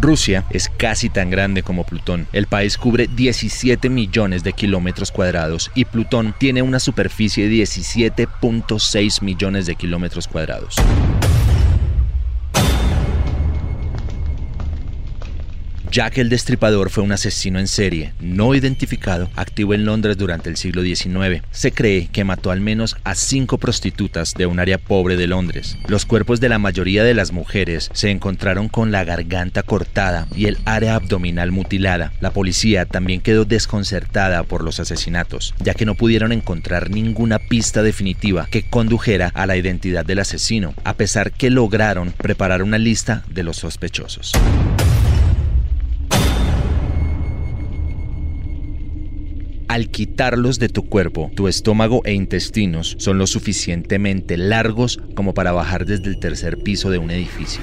Rusia es casi tan grande como Plutón. El país cubre 17 millones de kilómetros cuadrados y Plutón tiene una superficie de 17.6 millones de kilómetros cuadrados. Jack el Destripador fue un asesino en serie, no identificado, activo en Londres durante el siglo XIX. Se cree que mató al menos a cinco prostitutas de un área pobre de Londres. Los cuerpos de la mayoría de las mujeres se encontraron con la garganta cortada y el área abdominal mutilada. La policía también quedó desconcertada por los asesinatos, ya que no pudieron encontrar ninguna pista definitiva que condujera a la identidad del asesino, a pesar que lograron preparar una lista de los sospechosos. Al quitarlos de tu cuerpo, tu estómago e intestinos son lo suficientemente largos como para bajar desde el tercer piso de un edificio.